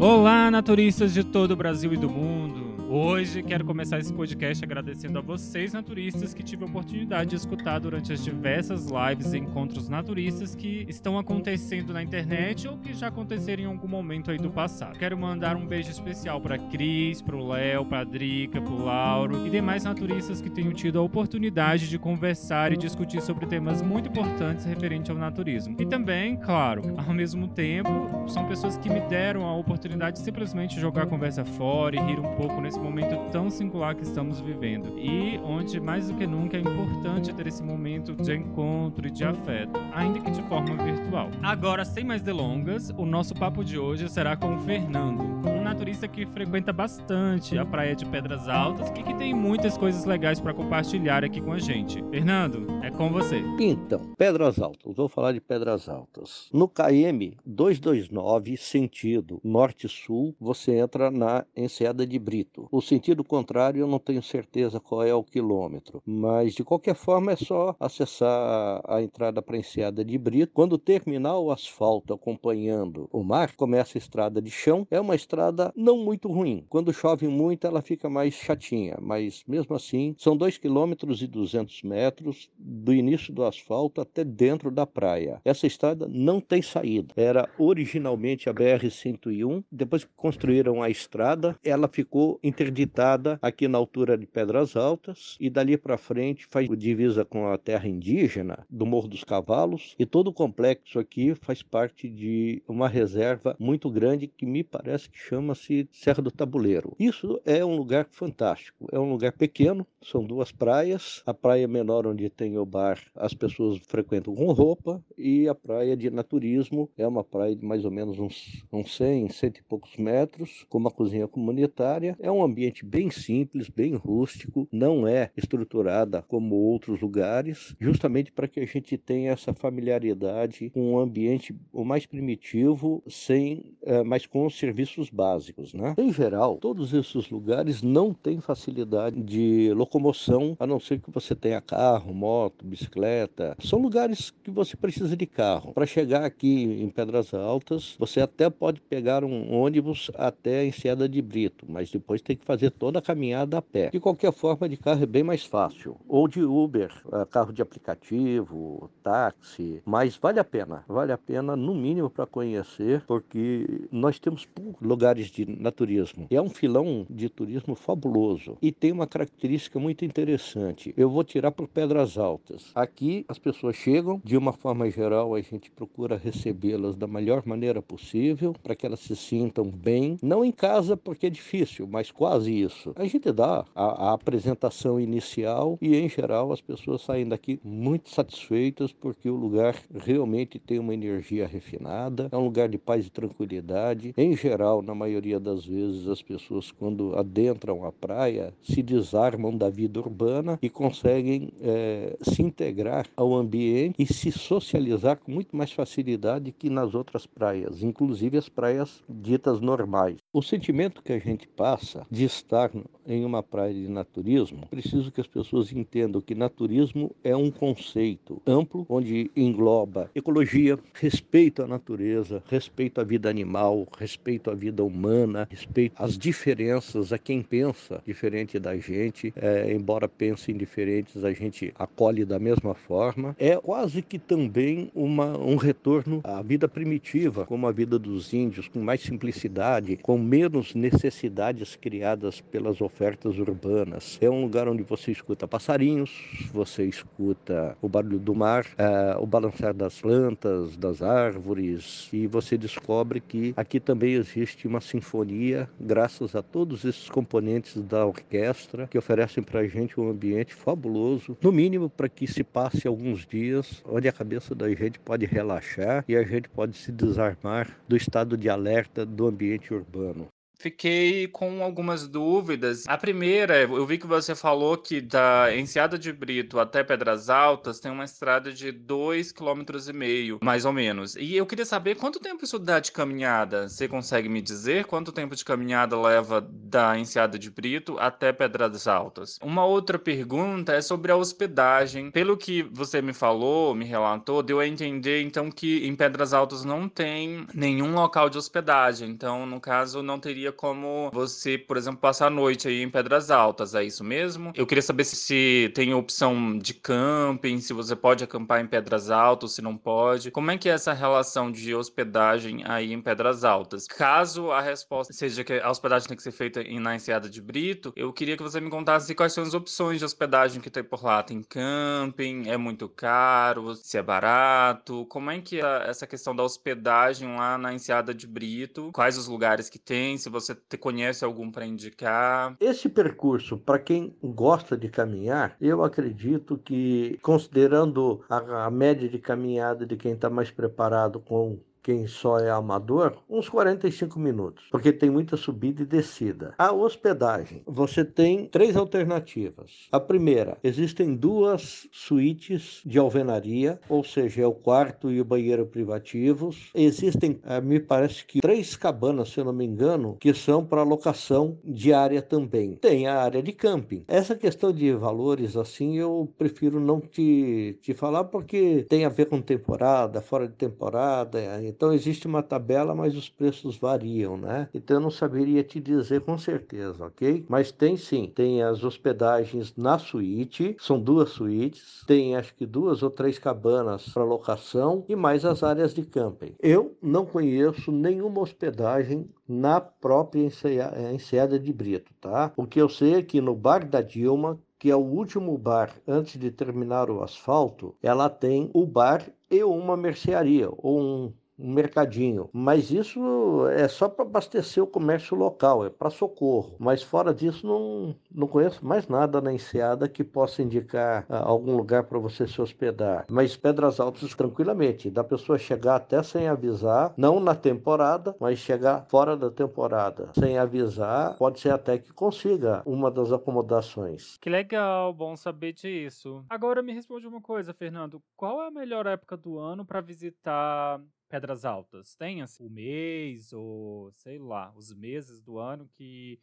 Olá, naturistas de todo o Brasil e do mundo. Hoje quero começar esse podcast agradecendo a vocês, naturistas, que tive a oportunidade de escutar durante as diversas lives e encontros naturistas que estão acontecendo na internet ou que já aconteceram em algum momento aí do passado. Quero mandar um beijo especial para Cris, para o Léo, para a Drica, para o Lauro e demais naturistas que tenham tido a oportunidade de conversar e discutir sobre temas muito importantes referentes ao naturismo. E também, claro, ao mesmo tempo, são pessoas que me deram a oportunidade de simplesmente jogar a conversa fora e rir um pouco nesse momento tão singular que estamos vivendo e onde mais do que nunca é importante ter esse momento de encontro e de afeto, ainda que de forma virtual. Agora, sem mais delongas, o nosso papo de hoje será com o Fernando, um naturista que frequenta bastante a praia de Pedras Altas e que tem muitas coisas legais para compartilhar aqui com a gente. Fernando, é com você. Então, Pedras Altas, vou falar de Pedras Altas. No KM 229, sentido norte-sul, você entra na Enseada de Brito. O sentido contrário eu não tenho certeza qual é o quilômetro, mas de qualquer forma é só acessar a entrada para a Enseada de Brito. Quando terminar o asfalto acompanhando o mar, começa a estrada de chão. É uma estrada não muito ruim. Quando chove muito ela fica mais chatinha, mas mesmo assim são 2 km e 200 metros do início do asfalto até dentro da praia. Essa estrada não tem saída. Era originalmente a BR-101, depois que construíram a estrada, ela ficou interditada aqui na altura de Pedras Altas e dali para frente faz divisa com a terra indígena do Morro dos Cavalos e todo o complexo aqui faz parte de uma reserva muito grande que me parece que chama-se Serra do Tabuleiro. Isso é um lugar fantástico, é um lugar pequeno, são duas praias, a praia menor onde tem o bar as pessoas frequentam com roupa e a praia de naturismo é uma praia de mais ou menos uns, uns 100, cento e poucos metros, com uma cozinha comunitária, é um ambiente bem simples, bem rústico, não é estruturada como outros lugares, justamente para que a gente tenha essa familiaridade com um ambiente o mais primitivo, sem, é, mas com os serviços básicos, né? Em geral, todos esses lugares não têm facilidade de locomoção, a não ser que você tenha carro, moto, bicicleta. São lugares que você precisa de carro. Para chegar aqui em Pedras Altas, você até pode pegar um ônibus até a Enseada de Brito, mas depois tem que fazer toda a caminhada a pé. De qualquer forma, de carro é bem mais fácil. Ou de Uber, eh, carro de aplicativo, táxi, mas vale a pena. Vale a pena, no mínimo, para conhecer, porque nós temos lugares de naturismo. É um filão de turismo fabuloso e tem uma característica muito interessante. Eu vou tirar por Pedras Altas. Aqui as pessoas chegam, de uma forma geral, a gente procura recebê-las da melhor maneira possível, para que elas se sintam bem. Não em casa, porque é difícil, mas quase isso. A gente dá a, a apresentação inicial e, em geral, as pessoas saem daqui muito satisfeitas porque o lugar realmente tem uma energia refinada, é um lugar de paz e tranquilidade. Em geral, na maioria das vezes, as pessoas, quando adentram a praia, se desarmam da vida urbana e conseguem é, se integrar ao ambiente e se socializar com muito mais facilidade que nas outras praias, inclusive as praias ditas normais. O sentimento que a gente passa de estar em uma praia de naturismo, preciso que as pessoas entendam que naturismo é um conceito amplo onde engloba ecologia, respeito à natureza, respeito à vida animal, respeito à vida humana, respeito às diferenças, a quem pensa diferente da gente, é, embora pensem diferentes, a gente acolhe da mesma forma. É quase que também uma, um retorno à vida primitiva, como a vida dos índios, com mais simplicidade, com menos necessidades criadas pelas ofertas urbanas. É um lugar onde você escuta passarinhos, você escuta o barulho do mar, é, o balançar das plantas, das árvores, e você descobre que aqui também existe uma sinfonia, graças a todos esses componentes da orquestra que oferecem para a gente um ambiente fabuloso, no mínimo para que se passe alguns dias onde a cabeça da gente pode relaxar e a gente pode se desarmar do estado de alerta do ambiente urbano. Fiquei com algumas dúvidas. A primeira, eu vi que você falou que da Enseada de Brito até Pedras Altas tem uma estrada de 2,5 km, mais ou menos. E eu queria saber quanto tempo isso dá de caminhada. Você consegue me dizer quanto tempo de caminhada leva da Enseada de Brito até Pedras Altas? Uma outra pergunta é sobre a hospedagem. Pelo que você me falou, me relatou, deu a entender então que em Pedras Altas não tem nenhum local de hospedagem. Então, no caso, não teria como você, por exemplo, passar a noite aí em Pedras Altas, é isso mesmo? Eu queria saber se, se tem opção de camping, se você pode acampar em Pedras Altas, se não pode. Como é que é essa relação de hospedagem aí em Pedras Altas? Caso a resposta seja que a hospedagem tem que ser feita na Enseada de Brito, eu queria que você me contasse quais são as opções de hospedagem que tem por lá. Tem camping? É muito caro? Se é barato? Como é que é essa questão da hospedagem lá na Enseada de Brito? Quais os lugares que tem? Se você conhece algum para indicar? Esse percurso, para quem gosta de caminhar, eu acredito que, considerando a, a média de caminhada de quem está mais preparado com quem só é amador, uns 45 minutos, porque tem muita subida e descida. A hospedagem, você tem três alternativas. A primeira, existem duas suítes de alvenaria, ou seja, é o quarto e o banheiro privativos. Existem, eh, me parece que três cabanas, se eu não me engano, que são para locação diária também. Tem a área de camping. Essa questão de valores assim, eu prefiro não te, te falar porque tem a ver com temporada, fora de temporada, então existe uma tabela, mas os preços variam, né? Então eu não saberia te dizer com certeza, ok? Mas tem sim, tem as hospedagens na suíte, são duas suítes, tem acho que duas ou três cabanas para locação e mais as áreas de camping. Eu não conheço nenhuma hospedagem na própria enseada de Brito, tá? O que eu sei é que no bar da Dilma que é o último bar antes de terminar o asfalto, ela tem o bar e uma mercearia ou um um mercadinho. Mas isso é só para abastecer o comércio local, é para socorro. Mas fora disso, não, não conheço mais nada na Enseada que possa indicar ah, algum lugar para você se hospedar. Mas Pedras Altas, tranquilamente, da pessoa chegar até sem avisar, não na temporada, mas chegar fora da temporada sem avisar, pode ser até que consiga uma das acomodações. Que legal, bom saber disso. Agora me responde uma coisa, Fernando. Qual é a melhor época do ano para visitar Pedras Altas? Tem assim, o mês ou sei lá, os meses do ano que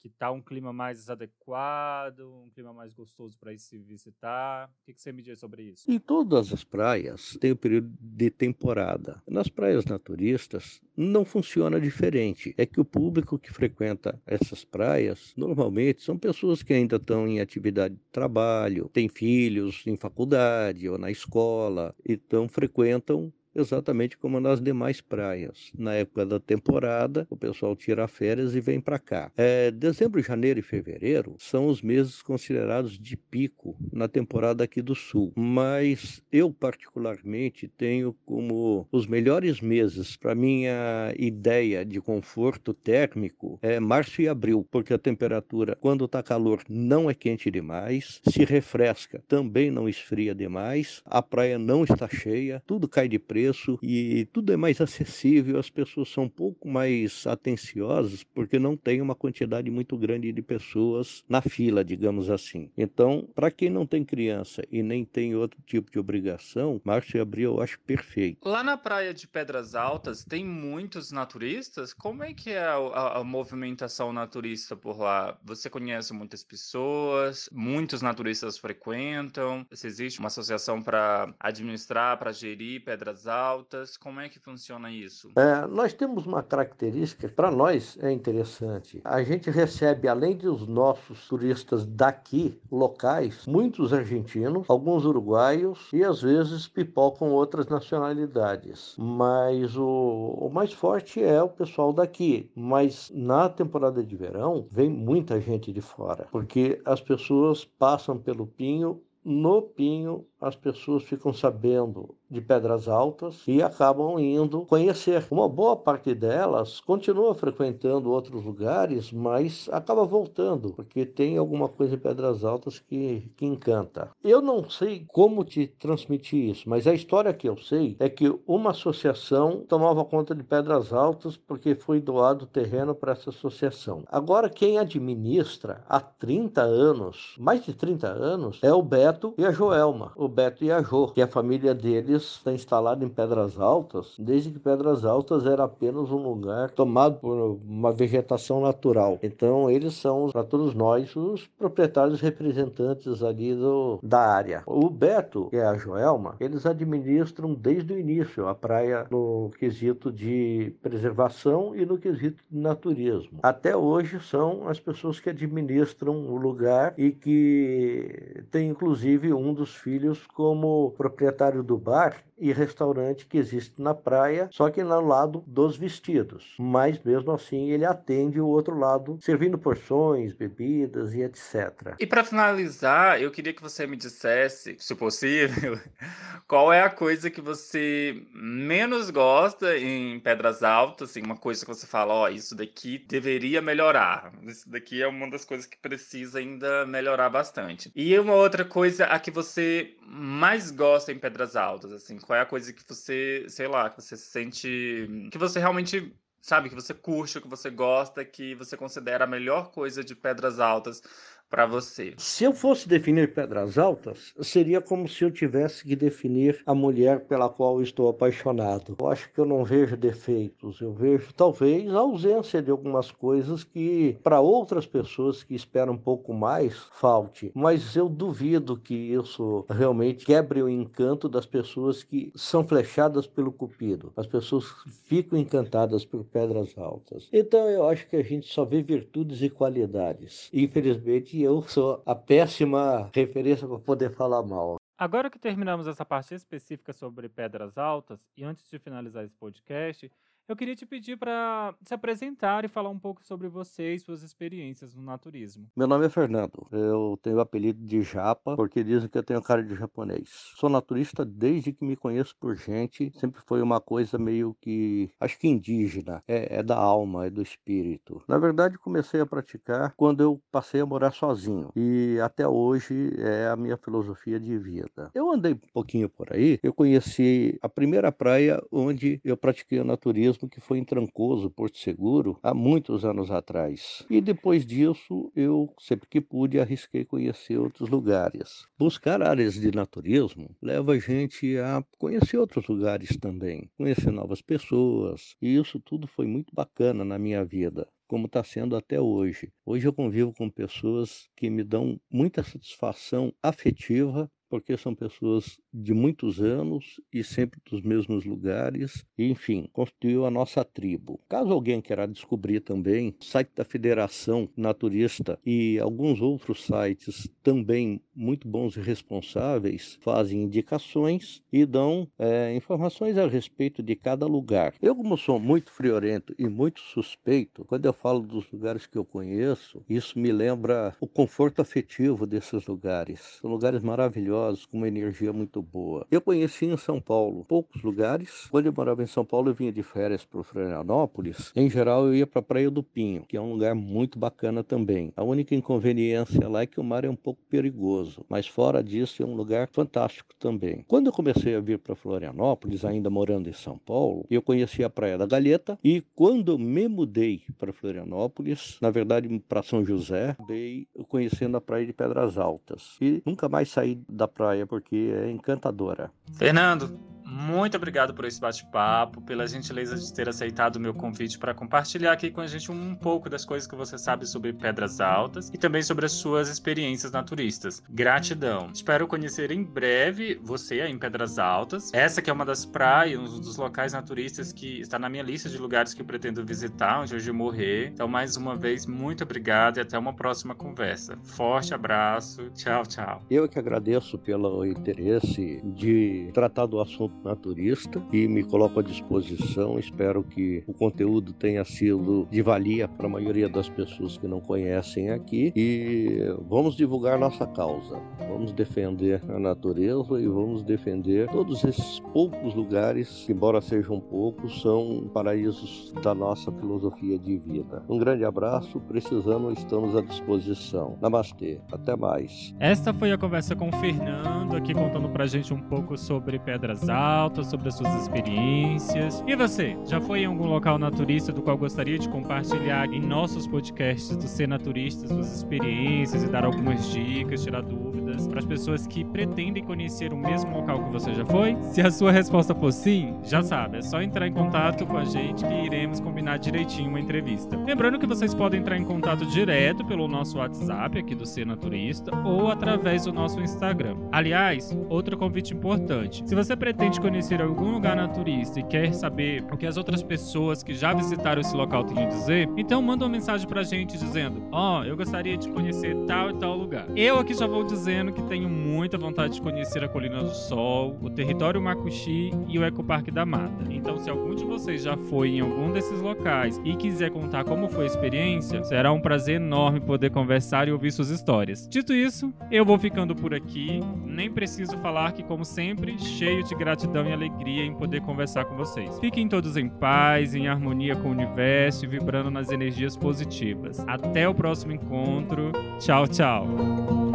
que tá um clima mais adequado, um clima mais gostoso para ir se visitar? O que, que você me diz sobre isso? Em todas as praias tem o período de temporada. Nas praias naturistas não funciona diferente. É que o público que frequenta essas praias normalmente são pessoas que ainda estão em atividade de trabalho, têm filhos em faculdade ou na escola, então frequentam exatamente como nas demais praias. Na época da temporada, o pessoal tira férias e vem para cá. É, dezembro, janeiro e fevereiro são os meses considerados de pico na temporada aqui do sul, mas eu particularmente tenho como os melhores meses para minha ideia de conforto térmico é março e abril, porque a temperatura quando está calor não é quente demais, se refresca, também não esfria demais, a praia não está cheia, tudo cai de preço preço e tudo é mais acessível, as pessoas são um pouco mais atenciosas porque não tem uma quantidade muito grande de pessoas na fila, digamos assim. Então, para quem não tem criança e nem tem outro tipo de obrigação, março e abril eu acho perfeito. Lá na praia de Pedras Altas tem muitos naturistas? Como é que é a, a, movimentação naturista por lá? Você conhece muitas pessoas? Muitos naturistas frequentam? Se existe uma associação para administrar, para gerir Pedras Altas? Como é que funciona isso? É, nós temos uma característica, para nós é interessante. A gente recebe, além dos nossos turistas daqui, locais, muitos argentinos, alguns uruguaios e às vezes pipocam outras nacionalidades. Mas o, o mais forte é o pessoal daqui. Mas na temporada de verão vem muita gente de fora, porque as pessoas passam pelo Pinho no Pinho as pessoas ficam sabendo de Pedras Altas e acabam indo conhecer. Uma boa parte delas continua frequentando outros lugares, mas acaba voltando, porque tem alguma coisa em Pedras Altas que, que encanta. Eu não sei como te transmitir isso, mas a história que eu sei é que uma associação tomava conta de Pedras Altas porque foi doado terreno para essa associação. Agora, quem administra há 30 anos, mais de 30 anos, é o Beto e a Joelma. O Beto e a Jo, que a família deles está instalada em Pedras Altas, desde que Pedras Altas era apenas um lugar tomado por uma vegetação natural. Então, eles são, para todos nós, os proprietários representantes ali do, da área. O Beto e a Joelma, eles administram desde o início a praia no quesito de preservação e no quesito de naturismo. Até hoje são as pessoas que administram o lugar e que tem inclusive um dos filhos como proprietário do bar e restaurante que existe na praia, só que no lado dos vestidos. Mas mesmo assim ele atende o outro lado, servindo porções, bebidas e etc. E para finalizar, eu queria que você me dissesse, se possível, qual é a coisa que você menos gosta em Pedras Altas, assim, uma coisa que você fala, ó, oh, isso daqui deveria melhorar. Isso daqui é uma das coisas que precisa ainda melhorar bastante. E uma outra coisa a que você mais gosta em Pedras Altas, assim, qual é a coisa que você, sei lá, que você sente. que você realmente. Sabe, que você curte, que você gosta, que você considera a melhor coisa de Pedras Altas para você? Se eu fosse definir pedras altas, seria como se eu tivesse que definir a mulher pela qual estou apaixonado. Eu acho que eu não vejo defeitos, eu vejo talvez a ausência de algumas coisas que para outras pessoas que esperam um pouco mais falte, mas eu duvido que isso realmente quebre o encanto das pessoas que são flechadas pelo cupido. As pessoas ficam encantadas por pedras altas. Então eu acho que a gente só vê virtudes e qualidades. Infelizmente eu sou a péssima referência para poder falar mal. Agora que terminamos essa parte específica sobre pedras altas, e antes de finalizar esse podcast, eu queria te pedir para se apresentar e falar um pouco sobre você e suas experiências no naturismo. Meu nome é Fernando. Eu tenho o apelido de Japa porque dizem que eu tenho cara de japonês. Sou naturista desde que me conheço por gente. Sempre foi uma coisa meio que, acho que indígena. É, é da alma, é do espírito. Na verdade, comecei a praticar quando eu passei a morar sozinho. E até hoje é a minha filosofia de vida. Eu andei um pouquinho por aí. Eu conheci a primeira praia onde eu pratiquei o naturismo mesmo que foi em Trancoso, Porto Seguro, há muitos anos atrás. E depois disso, eu, sempre que pude, arrisquei conhecer outros lugares. Buscar áreas de naturismo leva a gente a conhecer outros lugares também, conhecer novas pessoas, e isso tudo foi muito bacana na minha vida como está sendo até hoje. Hoje eu convivo com pessoas que me dão muita satisfação afetiva porque são pessoas de muitos anos e sempre dos mesmos lugares, e, enfim, constituiu a nossa tribo. Caso alguém queira descobrir também, o site da Federação Naturista e alguns outros sites também muito bons e responsáveis fazem indicações e dão é, informações a respeito de cada lugar. Eu, como sou muito friorento e muito suspeito, quando eu falo dos lugares que eu conheço, isso me lembra o conforto afetivo desses lugares. São lugares maravilhosos maravilhosos, com uma energia muito boa. Eu conheci em São Paulo poucos lugares. Quando eu morava em São Paulo, eu vinha de férias para Florianópolis. Em geral, eu ia para a Praia do Pinho, que é um lugar muito bacana também. A única inconveniência lá é que o mar é um pouco perigoso, mas fora disso, é um lugar fantástico também. Quando eu comecei a vir para Florianópolis, ainda morando em São Paulo, eu conheci a Praia da Galheta e quando me mudei para Florianópolis, na verdade para São José, dei conhecendo a Praia de Pedras Altas e nunca mais saí da praia, porque é encantadora. Fernando, muito obrigado por esse bate-papo, pela gentileza de ter aceitado o meu convite para compartilhar aqui com a gente um pouco das coisas que você sabe sobre Pedras Altas e também sobre as suas experiências naturistas. Gratidão. Espero conhecer em breve você aí em Pedras Altas. Essa que é uma das praias, um dos locais naturistas que está na minha lista de lugares que eu pretendo visitar, onde eu morrer. Então, mais uma vez, muito obrigado e até uma próxima conversa. Forte abraço. Tchau, tchau. Eu que agradeço pelo interesse de tratar do assunto naturista e me coloco à disposição. Espero que o conteúdo tenha sido de valia para a maioria das pessoas que não conhecem aqui e vamos divulgar nossa causa. Vamos defender a natureza e vamos defender todos esses poucos lugares, que, embora sejam poucos, são paraísos da nossa filosofia de vida. Um grande abraço, precisando, estamos à disposição. Namastê, até mais. Esta foi a conversa com o Fernando, aqui contando pra gente um pouco sobre Pedras Altas, sobre as suas experiências. E você, já foi em algum local naturista do qual gostaria de compartilhar em nossos podcasts do Ser Naturista suas experiências e dar algumas dicas, tirar dúvidas para as pessoas que pretendem conhecer o mesmo local que você já foi? Se a sua resposta for sim, já sabe, é só entrar em contato com a gente que iremos combinar direitinho uma entrevista. Lembrando que vocês podem entrar em contato direto pelo nosso WhatsApp aqui do Ser Naturista ou através do nosso Instagram. Aliás, outro convite importante. Se você pretende conhecer algum lugar naturista e quer saber o que as outras pessoas que já visitaram esse local têm a dizer, então manda uma mensagem pra gente dizendo: Ó, oh, eu gostaria de conhecer tal e tal lugar. Eu aqui já vou dizendo que tenho muita vontade de conhecer a Colina do Sol, o território Macuxi e o Ecoparque da Mata. Então, se algum de vocês já foi em algum desses locais e quiser contar como foi a experiência, será um prazer enorme poder conversar e ouvir suas histórias. Dito isso, eu vou ficando por aqui. Nem preciso falar que, como sempre, cheio de gratidão e alegria em poder conversar com vocês. Fiquem todos em paz, em harmonia com o universo e vibrando nas energias positivas. Até o próximo encontro. Tchau, tchau.